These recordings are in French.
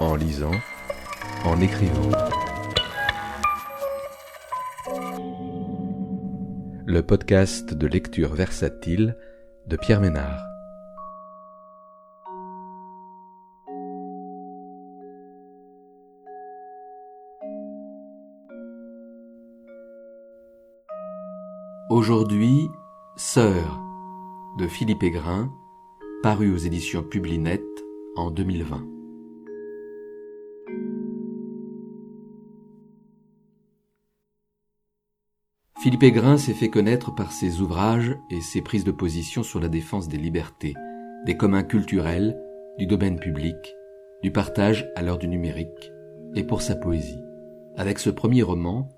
En lisant, en écrivant. Le podcast de lecture versatile de Pierre Ménard. Aujourd'hui, Sœur de Philippe Aigrin, paru aux éditions Publinet en 2020. Philippe Aigrin s'est fait connaître par ses ouvrages et ses prises de position sur la défense des libertés, des communs culturels, du domaine public, du partage à l'heure du numérique, et pour sa poésie. Avec ce premier roman,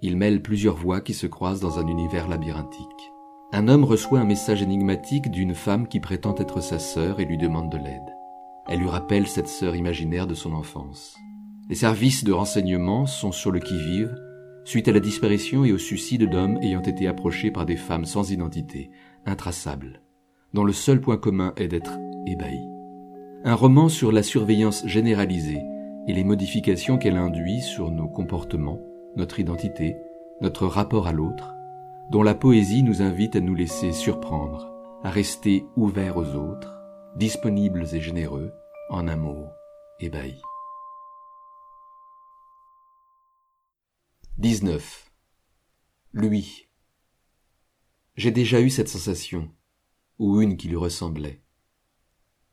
il mêle plusieurs voix qui se croisent dans un univers labyrinthique. Un homme reçoit un message énigmatique d'une femme qui prétend être sa sœur et lui demande de l'aide. Elle lui rappelle cette sœur imaginaire de son enfance. Les services de renseignement sont sur le qui-vive suite à la disparition et au suicide d'hommes ayant été approchés par des femmes sans identité, intraçables, dont le seul point commun est d'être ébahis. Un roman sur la surveillance généralisée et les modifications qu'elle induit sur nos comportements, notre identité, notre rapport à l'autre, dont la poésie nous invite à nous laisser surprendre, à rester ouverts aux autres, disponibles et généreux, en un mot, ébahis. 19. Lui. J'ai déjà eu cette sensation, ou une qui lui ressemblait.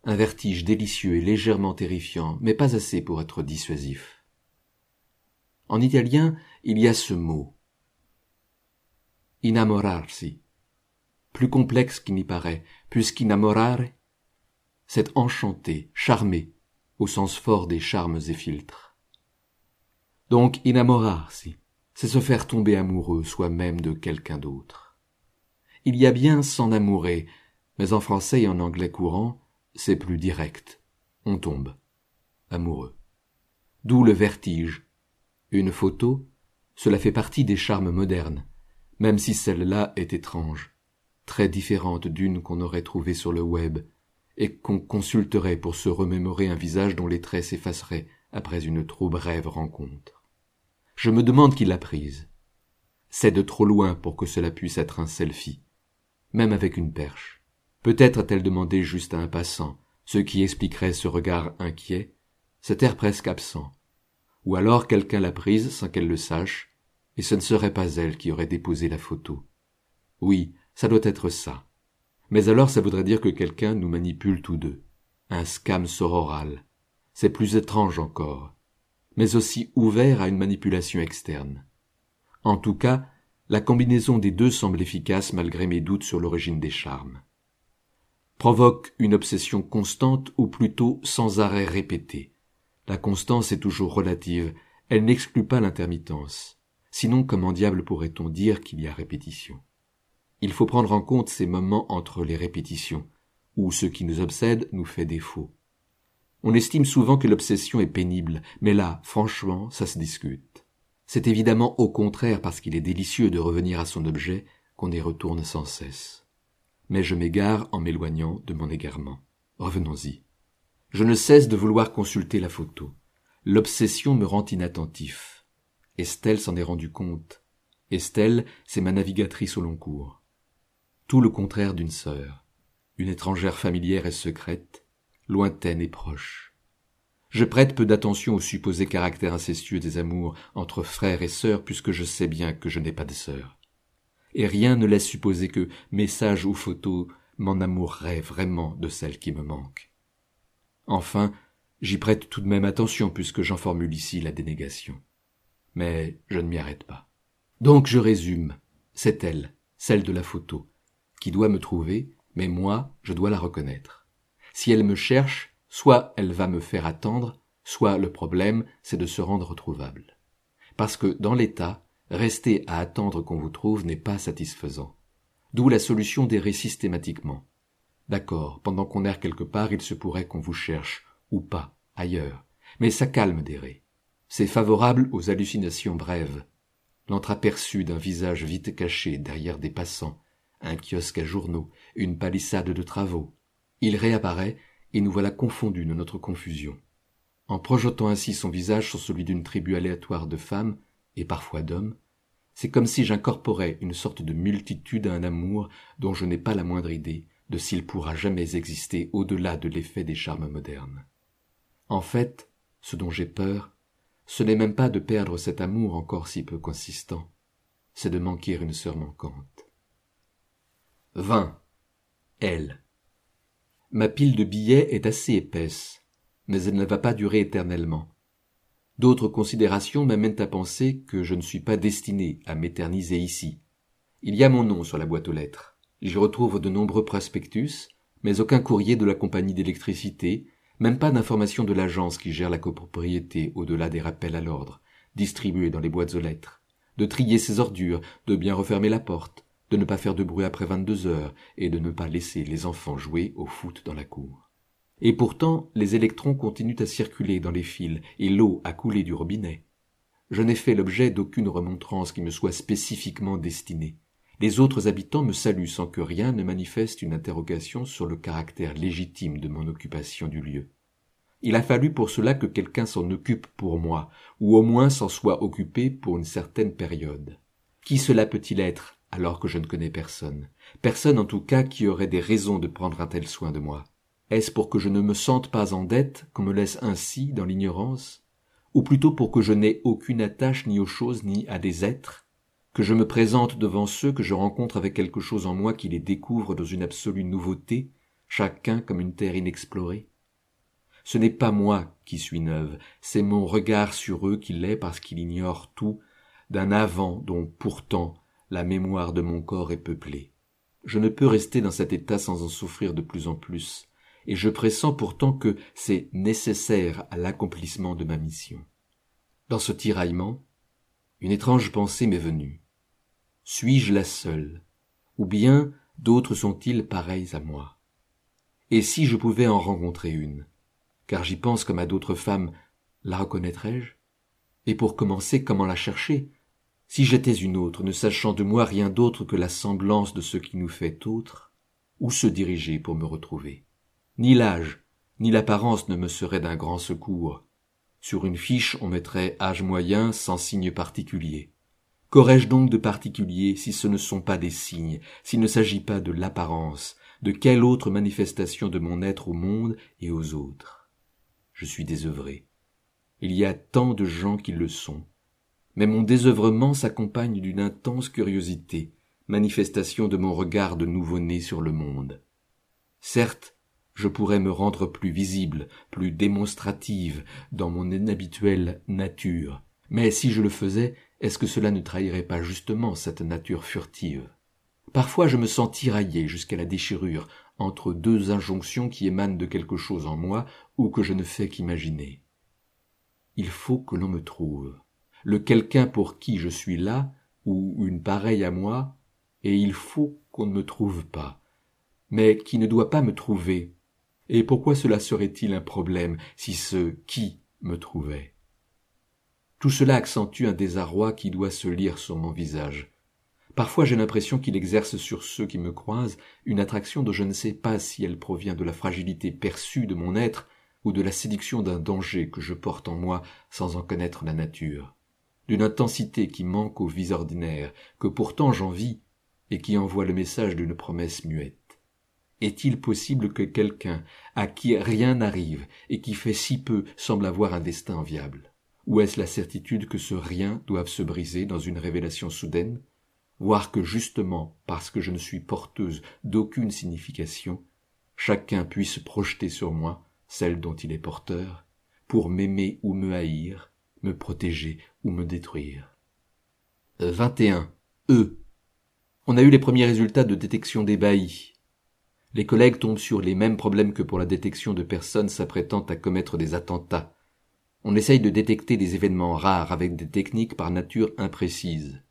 Un vertige délicieux et légèrement terrifiant, mais pas assez pour être dissuasif. En italien, il y a ce mot, innamorarsi, plus complexe qu'il n'y paraît, puisqu'inamorare, c'est enchanter, charmer, au sens fort des charmes et filtres. Donc innamorarsi, c'est se faire tomber amoureux soi-même de quelqu'un d'autre. Il y a bien s'en amourer, mais en français et en anglais courant, c'est plus direct. On tombe. Amoureux. D'où le vertige. Une photo, cela fait partie des charmes modernes, même si celle-là est étrange, très différente d'une qu'on aurait trouvée sur le web, et qu'on consulterait pour se remémorer un visage dont les traits s'effaceraient après une trop brève rencontre. Je me demande qui l'a prise. C'est de trop loin pour que cela puisse être un selfie, même avec une perche. Peut-être a-t-elle demandé juste à un passant, ce qui expliquerait ce regard inquiet, cet air presque absent. Ou alors quelqu'un l'a prise sans qu'elle le sache, et ce ne serait pas elle qui aurait déposé la photo. Oui, ça doit être ça. Mais alors ça voudrait dire que quelqu'un nous manipule tous deux. Un scam sororal. C'est plus étrange encore, mais aussi ouvert à une manipulation externe. En tout cas, la combinaison des deux semble efficace malgré mes doutes sur l'origine des charmes. Provoque une obsession constante ou plutôt sans arrêt répété. La constance est toujours relative, elle n'exclut pas l'intermittence. Sinon, comment diable pourrait-on dire qu'il y a répétition? Il faut prendre en compte ces moments entre les répétitions, où ce qui nous obsède nous fait défaut. On estime souvent que l'obsession est pénible, mais là, franchement, ça se discute. C'est évidemment au contraire parce qu'il est délicieux de revenir à son objet qu'on y retourne sans cesse. Mais je m'égare en m'éloignant de mon égarement. Revenons-y. Je ne cesse de vouloir consulter la photo. L'obsession me rend inattentif. Estelle s'en est rendue compte. Estelle, c'est ma navigatrice au long cours. Tout le contraire d'une sœur. Une étrangère familière et secrète, lointaine et proche. Je prête peu d'attention au supposé caractère incestueux des amours entre frères et sœurs puisque je sais bien que je n'ai pas de sœur. Et rien ne laisse supposer que, message ou photo, m'en amourerait vraiment de celle qui me manque. Enfin, j'y prête tout de même attention puisque j'en formule ici la dénégation mais je ne m'y arrête pas. Donc je résume. C'est elle, celle de la photo, qui doit me trouver, mais moi, je dois la reconnaître. Si elle me cherche, soit elle va me faire attendre, soit le problème, c'est de se rendre trouvable. Parce que, dans l'état, rester à attendre qu'on vous trouve n'est pas satisfaisant. D'où la solution d'errer systématiquement. D'accord, pendant qu'on erre quelque part, il se pourrait qu'on vous cherche, ou pas, ailleurs. Mais ça calme d'errer. C'est favorable aux hallucinations brèves. L'entreaperçu d'un visage vite caché derrière des passants, un kiosque à journaux, une palissade de travaux. Il réapparaît et nous voilà confondus dans notre confusion. En projetant ainsi son visage sur celui d'une tribu aléatoire de femmes, et parfois d'hommes, c'est comme si j'incorporais une sorte de multitude à un amour dont je n'ai pas la moindre idée de s'il pourra jamais exister au-delà de l'effet des charmes modernes. En fait, ce dont j'ai peur, ce n'est même pas de perdre cet amour encore si peu consistant, c'est de manquer une sœur manquante. 20. Elle. Ma pile de billets est assez épaisse, mais elle ne va pas durer éternellement. D'autres considérations m'amènent à penser que je ne suis pas destiné à m'éterniser ici. Il y a mon nom sur la boîte aux lettres. J'y retrouve de nombreux prospectus, mais aucun courrier de la compagnie d'électricité, même pas d'information de l'agence qui gère la copropriété au-delà des rappels à l'ordre, distribués dans les boîtes aux lettres, de trier ses ordures, de bien refermer la porte, de ne pas faire de bruit après vingt-deux heures et de ne pas laisser les enfants jouer au foot dans la cour. Et pourtant, les électrons continuent à circuler dans les fils et l'eau a coulé du robinet. Je n'ai fait l'objet d'aucune remontrance qui me soit spécifiquement destinée. Les autres habitants me saluent sans que rien ne manifeste une interrogation sur le caractère légitime de mon occupation du lieu. Il a fallu pour cela que quelqu'un s'en occupe pour moi, ou au moins s'en soit occupé pour une certaine période. Qui cela peut-il être, alors que je ne connais personne? Personne en tout cas qui aurait des raisons de prendre un tel soin de moi. Est-ce pour que je ne me sente pas en dette qu'on me laisse ainsi dans l'ignorance? Ou plutôt pour que je n'ai aucune attache ni aux choses ni à des êtres? Que je me présente devant ceux que je rencontre avec quelque chose en moi qui les découvre dans une absolue nouveauté, chacun comme une terre inexplorée Ce n'est pas moi qui suis neuve, c'est mon regard sur eux qui l'est parce qu'il ignore tout d'un avant dont pourtant la mémoire de mon corps est peuplée. Je ne peux rester dans cet état sans en souffrir de plus en plus, et je pressens pourtant que c'est nécessaire à l'accomplissement de ma mission. Dans ce tiraillement, une étrange pensée m'est venue. Suis-je la seule? Ou bien d'autres sont-ils pareils à moi? Et si je pouvais en rencontrer une? Car j'y pense comme à d'autres femmes, la reconnaîtrais-je? Et pour commencer, comment la chercher? Si j'étais une autre, ne sachant de moi rien d'autre que la semblance de ce qui nous fait autres, où se diriger pour me retrouver? Ni l'âge, ni l'apparence ne me seraient d'un grand secours. Sur une fiche on mettrait âge moyen sans signe particulier. Qu'aurais-je donc de particulier si ce ne sont pas des signes, s'il ne s'agit pas de l'apparence, de quelle autre manifestation de mon être au monde et aux autres? Je suis désœuvré. Il y a tant de gens qui le sont. Mais mon désœuvrement s'accompagne d'une intense curiosité, manifestation de mon regard de nouveau-né sur le monde. Certes, je pourrais me rendre plus visible, plus démonstrative dans mon inhabituelle nature, mais si je le faisais, est-ce que cela ne trahirait pas justement cette nature furtive? Parfois je me sens tiraillé jusqu'à la déchirure entre deux injonctions qui émanent de quelque chose en moi ou que je ne fais qu'imaginer. Il faut que l'on me trouve, le quelqu'un pour qui je suis là, ou une pareille à moi, et il faut qu'on ne me trouve pas, mais qui ne doit pas me trouver. Et pourquoi cela serait-il un problème si ce qui me trouvait? Tout cela accentue un désarroi qui doit se lire sur mon visage. Parfois j'ai l'impression qu'il exerce sur ceux qui me croisent une attraction dont je ne sais pas si elle provient de la fragilité perçue de mon être ou de la séduction d'un danger que je porte en moi sans en connaître la nature, d'une intensité qui manque aux vies ordinaires, que pourtant j'envie, et qui envoie le message d'une promesse muette. Est-il possible que quelqu'un à qui rien n'arrive et qui fait si peu semble avoir un destin enviable? Ou est-ce la certitude que ce rien doive se briser dans une révélation soudaine? Voir que justement parce que je ne suis porteuse d'aucune signification, chacun puisse projeter sur moi celle dont il est porteur, pour m'aimer ou me haïr, me protéger ou me détruire. 21. E. On a eu les premiers résultats de détection d'ébahis. Les collègues tombent sur les mêmes problèmes que pour la détection de personnes s'apprêtant à commettre des attentats on essaye de détecter des événements rares avec des techniques par nature imprécises.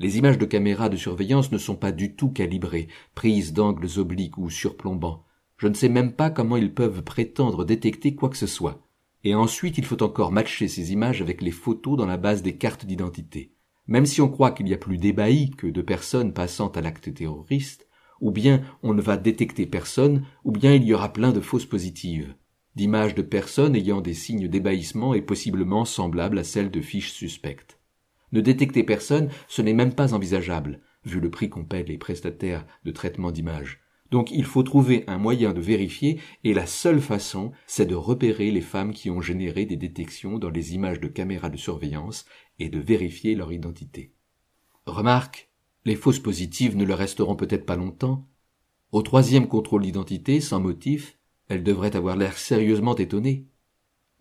Les images de caméras de surveillance ne sont pas du tout calibrées, prises d'angles obliques ou surplombants. Je ne sais même pas comment ils peuvent prétendre détecter quoi que ce soit. Et ensuite il faut encore matcher ces images avec les photos dans la base des cartes d'identité. Même si on croit qu'il y a plus d'ébahis que de personnes passant à l'acte terroriste, ou bien on ne va détecter personne, ou bien il y aura plein de fausses positives, d'images de personnes ayant des signes d'ébahissement et possiblement semblables à celles de fiches suspectes. Ne détecter personne, ce n'est même pas envisageable, vu le prix qu'on paie les prestataires de traitement d'images. Donc il faut trouver un moyen de vérifier et la seule façon, c'est de repérer les femmes qui ont généré des détections dans les images de caméras de surveillance et de vérifier leur identité. Remarque, les fausses positives ne le resteront peut-être pas longtemps. Au troisième contrôle d'identité, sans motif, elles devraient avoir l'air sérieusement étonnées.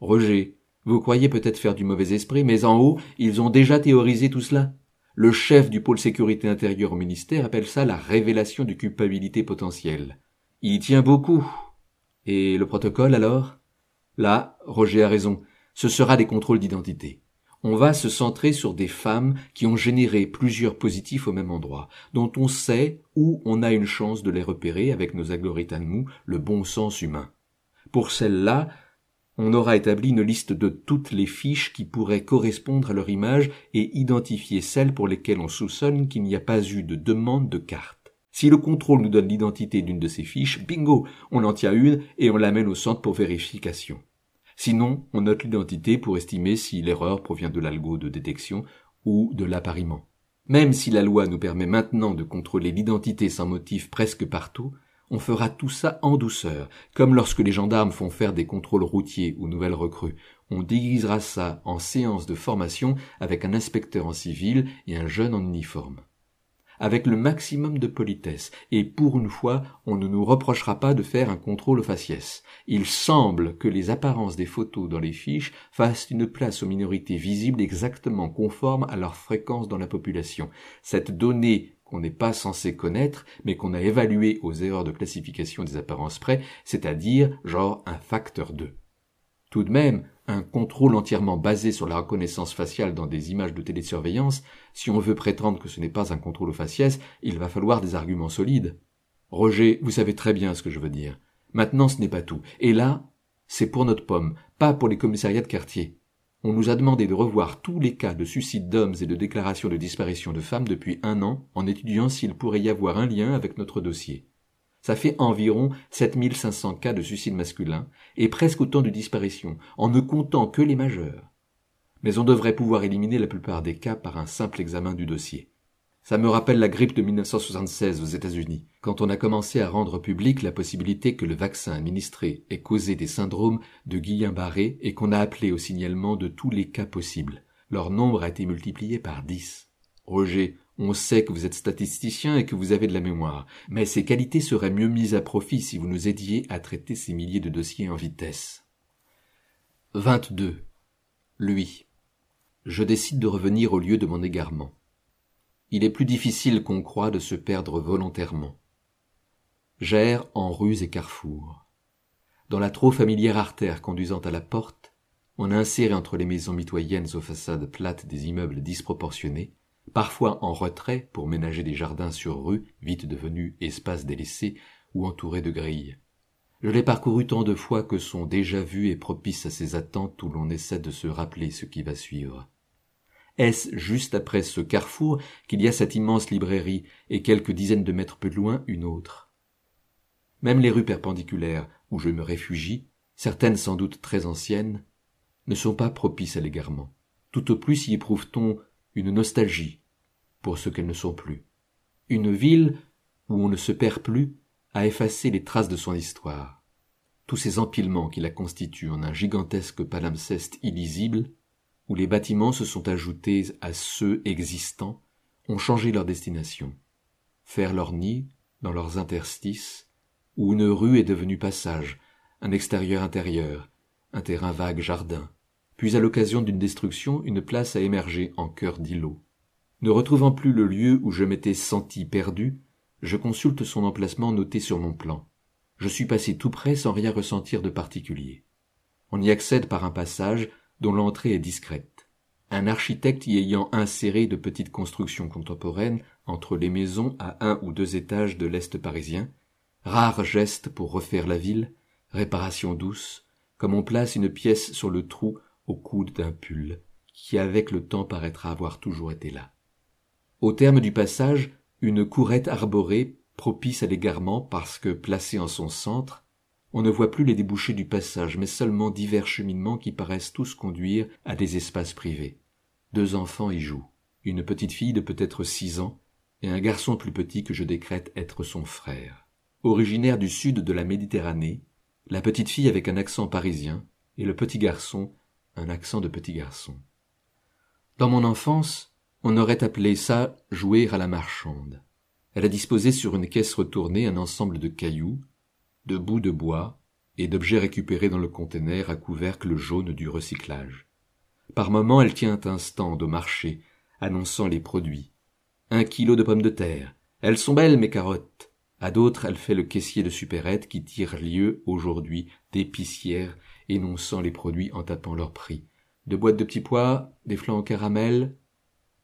Roger, vous croyez peut-être faire du mauvais esprit, mais en haut, ils ont déjà théorisé tout cela. Le chef du pôle sécurité intérieure au ministère appelle ça la révélation de culpabilité potentielle. Il tient beaucoup. Et le protocole alors? Là, Roger a raison, ce sera des contrôles d'identité. On va se centrer sur des femmes qui ont généré plusieurs positifs au même endroit, dont on sait où on a une chance de les repérer avec nos algorithmes le bon sens humain. Pour celles-là, on aura établi une liste de toutes les fiches qui pourraient correspondre à leur image et identifier celles pour lesquelles on soupçonne qu'il n'y a pas eu de demande de carte. Si le contrôle nous donne l'identité d'une de ces fiches, bingo, on en tient une et on l'amène au centre pour vérification. Sinon, on note l'identité pour estimer si l'erreur provient de l'algo de détection ou de l'appariement. Même si la loi nous permet maintenant de contrôler l'identité sans motif presque partout, on fera tout ça en douceur, comme lorsque les gendarmes font faire des contrôles routiers aux nouvelles recrues. On déguisera ça en séance de formation avec un inspecteur en civil et un jeune en uniforme. Avec le maximum de politesse, et pour une fois, on ne nous reprochera pas de faire un contrôle faciès. Il semble que les apparences des photos dans les fiches fassent une place aux minorités visibles exactement conforme à leur fréquence dans la population. Cette donnée qu'on n'est pas censé connaître, mais qu'on a évalué aux erreurs de classification des apparences près, c'est-à-dire genre un facteur 2. Tout de même, un contrôle entièrement basé sur la reconnaissance faciale dans des images de télésurveillance, si on veut prétendre que ce n'est pas un contrôle au faciès, il va falloir des arguments solides. Roger, vous savez très bien ce que je veux dire. Maintenant, ce n'est pas tout. Et là, c'est pour notre pomme, pas pour les commissariats de quartier. On nous a demandé de revoir tous les cas de suicide d'hommes et de déclaration de disparition de femmes depuis un an en étudiant s'il pourrait y avoir un lien avec notre dossier. Ça fait environ 7500 cas de suicide masculin et presque autant de disparitions, en ne comptant que les majeurs. Mais on devrait pouvoir éliminer la plupart des cas par un simple examen du dossier. Ça me rappelle la grippe de 1976 aux États-Unis, quand on a commencé à rendre publique la possibilité que le vaccin administré ait causé des syndromes de Guillain-Barré et qu'on a appelé au signalement de tous les cas possibles. Leur nombre a été multiplié par dix. Roger, on sait que vous êtes statisticien et que vous avez de la mémoire, mais ces qualités seraient mieux mises à profit si vous nous aidiez à traiter ces milliers de dossiers en vitesse. 22. Lui. Je décide de revenir au lieu de mon égarement il est plus difficile qu'on croit de se perdre volontairement. J'erre en rues et carrefours. Dans la trop familière artère conduisant à la porte, on a inséré entre les maisons mitoyennes aux façades plates des immeubles disproportionnés, parfois en retrait pour ménager des jardins sur rue, vite devenus espaces délaissés ou entourés de grilles. Je l'ai parcouru tant de fois que sont déjà vues et propices à ces attentes où l'on essaie de se rappeler ce qui va suivre. Est-ce juste après ce carrefour qu'il y a cette immense librairie et quelques dizaines de mètres plus loin une autre? Même les rues perpendiculaires où je me réfugie, certaines sans doute très anciennes, ne sont pas propices à l'égarement. Tout au plus y éprouve-t-on une nostalgie pour ce qu'elles ne sont plus. Une ville où on ne se perd plus a effacé les traces de son histoire. Tous ces empilements qui la constituent en un gigantesque palimpseste illisible où les bâtiments se sont ajoutés à ceux existants, ont changé leur destination. Faire leur nid dans leurs interstices, où une rue est devenue passage, un extérieur intérieur, un terrain vague jardin, puis à l'occasion d'une destruction une place a émergé en cœur d'îlot. Ne retrouvant plus le lieu où je m'étais senti perdu, je consulte son emplacement noté sur mon plan. Je suis passé tout près sans rien ressentir de particulier. On y accède par un passage dont l'entrée est discrète. Un architecte y ayant inséré de petites constructions contemporaines entre les maisons à un ou deux étages de l'Est parisien, rare geste pour refaire la ville, réparation douce, comme on place une pièce sur le trou au coude d'un pull, qui avec le temps paraîtra avoir toujours été là. Au terme du passage, une courette arborée propice à l'égarement parce que, placé en son centre, on ne voit plus les débouchés du passage, mais seulement divers cheminements qui paraissent tous conduire à des espaces privés. Deux enfants y jouent, une petite fille de peut-être six ans, et un garçon plus petit que je décrète être son frère. Originaire du sud de la Méditerranée, la petite fille avec un accent parisien, et le petit garçon un accent de petit garçon. Dans mon enfance, on aurait appelé ça jouer à la marchande. Elle a disposé sur une caisse retournée un ensemble de cailloux, de bouts de bois et d'objets récupérés dans le conteneur à couvercle jaune du recyclage. Par moments, elle tient un stand au marché, annonçant les produits. Un kilo de pommes de terre. Elles sont belles, mes carottes. À d'autres, elle fait le caissier de supérette qui tire lieu, aujourd'hui, d'épicière, énonçant les produits en tapant leur prix. De boîtes de petits pois, des flancs au caramel.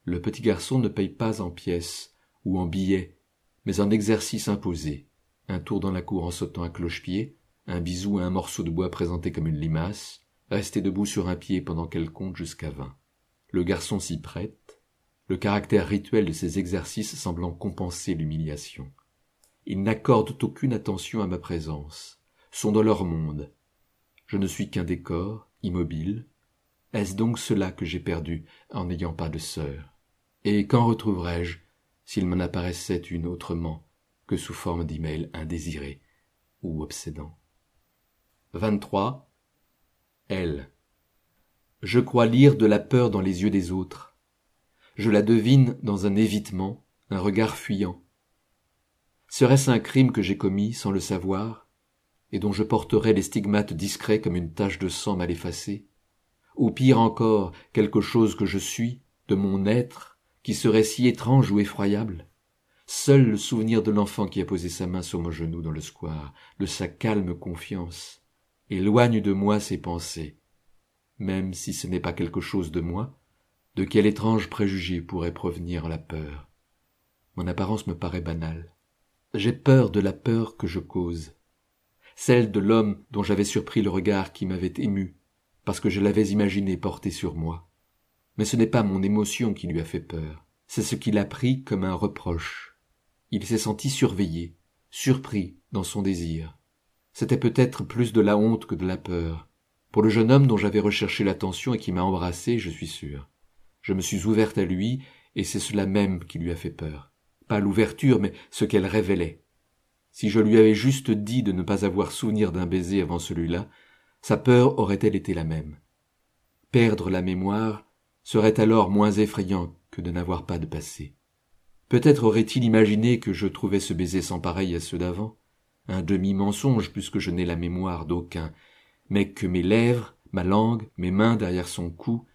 Le petit garçon ne paye pas en pièces ou en billets, mais en exercice imposé. Un tour dans la cour en sautant à cloche-pied, un bisou à un morceau de bois présenté comme une limace, rester debout sur un pied pendant qu'elle compte jusqu'à vingt. Le garçon s'y prête, le caractère rituel de ces exercices semblant compenser l'humiliation. Ils n'accordent aucune attention à ma présence, sont dans leur monde. Je ne suis qu'un décor, immobile. Est-ce donc cela que j'ai perdu en n'ayant pas de sœur? Et quand retrouverai-je, s'il m'en apparaissait une autrement que sous forme d'email indésiré ou obsédant? 23. Elle. Je crois lire de la peur dans les yeux des autres. Je la devine dans un évitement, un regard fuyant. Serait-ce un crime que j'ai commis sans le savoir, et dont je porterais les stigmates discrets comme une tache de sang mal effacée? Ou pire encore, quelque chose que je suis, de mon être, qui serait si étrange ou effroyable Seul le souvenir de l'enfant qui a posé sa main sur mon genou dans le square, de sa calme confiance, éloigne de moi ces pensées. Même si ce n'est pas quelque chose de moi, de quel étrange préjugé pourrait provenir la peur? Mon apparence me paraît banale. J'ai peur de la peur que je cause, celle de l'homme dont j'avais surpris le regard qui m'avait ému, parce que je l'avais imaginé porté sur moi. Mais ce n'est pas mon émotion qui lui a fait peur, c'est ce qu'il a pris comme un reproche. Il s'est senti surveillé, surpris dans son désir. C'était peut-être plus de la honte que de la peur. Pour le jeune homme dont j'avais recherché l'attention et qui m'a embrassé, je suis sûr. Je me suis ouverte à lui, et c'est cela même qui lui a fait peur pas l'ouverture, mais ce qu'elle révélait. Si je lui avais juste dit de ne pas avoir souvenir d'un baiser avant celui-là, sa peur aurait-elle été la même? Perdre la mémoire serait alors moins effrayant de n'avoir pas de passé. Peut-être aurait-il imaginé que je trouvais ce baiser sans pareil à ceux d'avant, un demi-mensonge puisque je n'ai la mémoire d'aucun, mais que mes lèvres, ma langue, mes mains derrière son cou,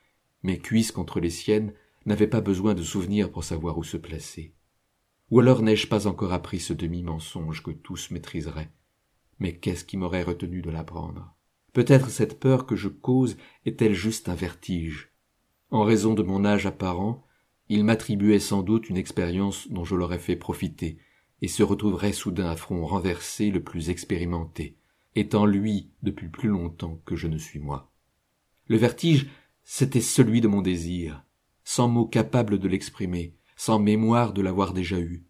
mes cuisses contre les siennes, n'avaient pas besoin de souvenirs pour savoir où se placer. Ou alors n'ai-je pas encore appris ce demi-mensonge que tous maîtriseraient? Mais qu'est-ce qui m'aurait retenu de l'apprendre? Peut-être cette peur que je cause est-elle juste un vertige. En raison de mon âge apparent, il m'attribuait sans doute une expérience dont je l'aurais fait profiter, et se retrouverait soudain à front renversé le plus expérimenté, étant lui depuis plus longtemps que je ne suis moi. Le vertige, c'était celui de mon désir, sans mot capable de l'exprimer, sans mémoire de l'avoir déjà eu,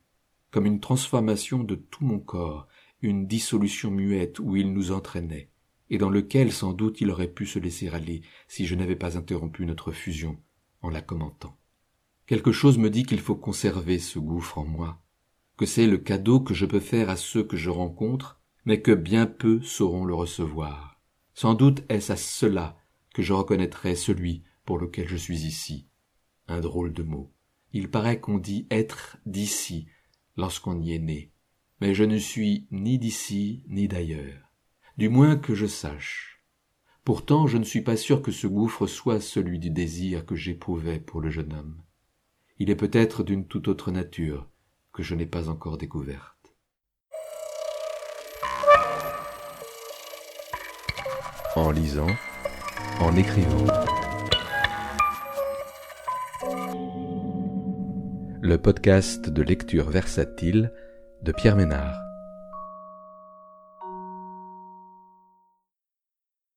comme une transformation de tout mon corps, une dissolution muette où il nous entraînait, et dans lequel sans doute il aurait pu se laisser aller si je n'avais pas interrompu notre fusion en la commentant. Quelque chose me dit qu'il faut conserver ce gouffre en moi, que c'est le cadeau que je peux faire à ceux que je rencontre, mais que bien peu sauront le recevoir. Sans doute est-ce à cela que je reconnaîtrai celui pour lequel je suis ici. Un drôle de mot. Il paraît qu'on dit être d'ici lorsqu'on y est né, mais je ne suis ni d'ici ni d'ailleurs, du moins que je sache. Pourtant je ne suis pas sûr que ce gouffre soit celui du désir que j'éprouvais pour le jeune homme. Il est peut-être d'une toute autre nature que je n'ai pas encore découverte. En lisant, en écrivant. le podcast de lecture versatile de Pierre Ménard.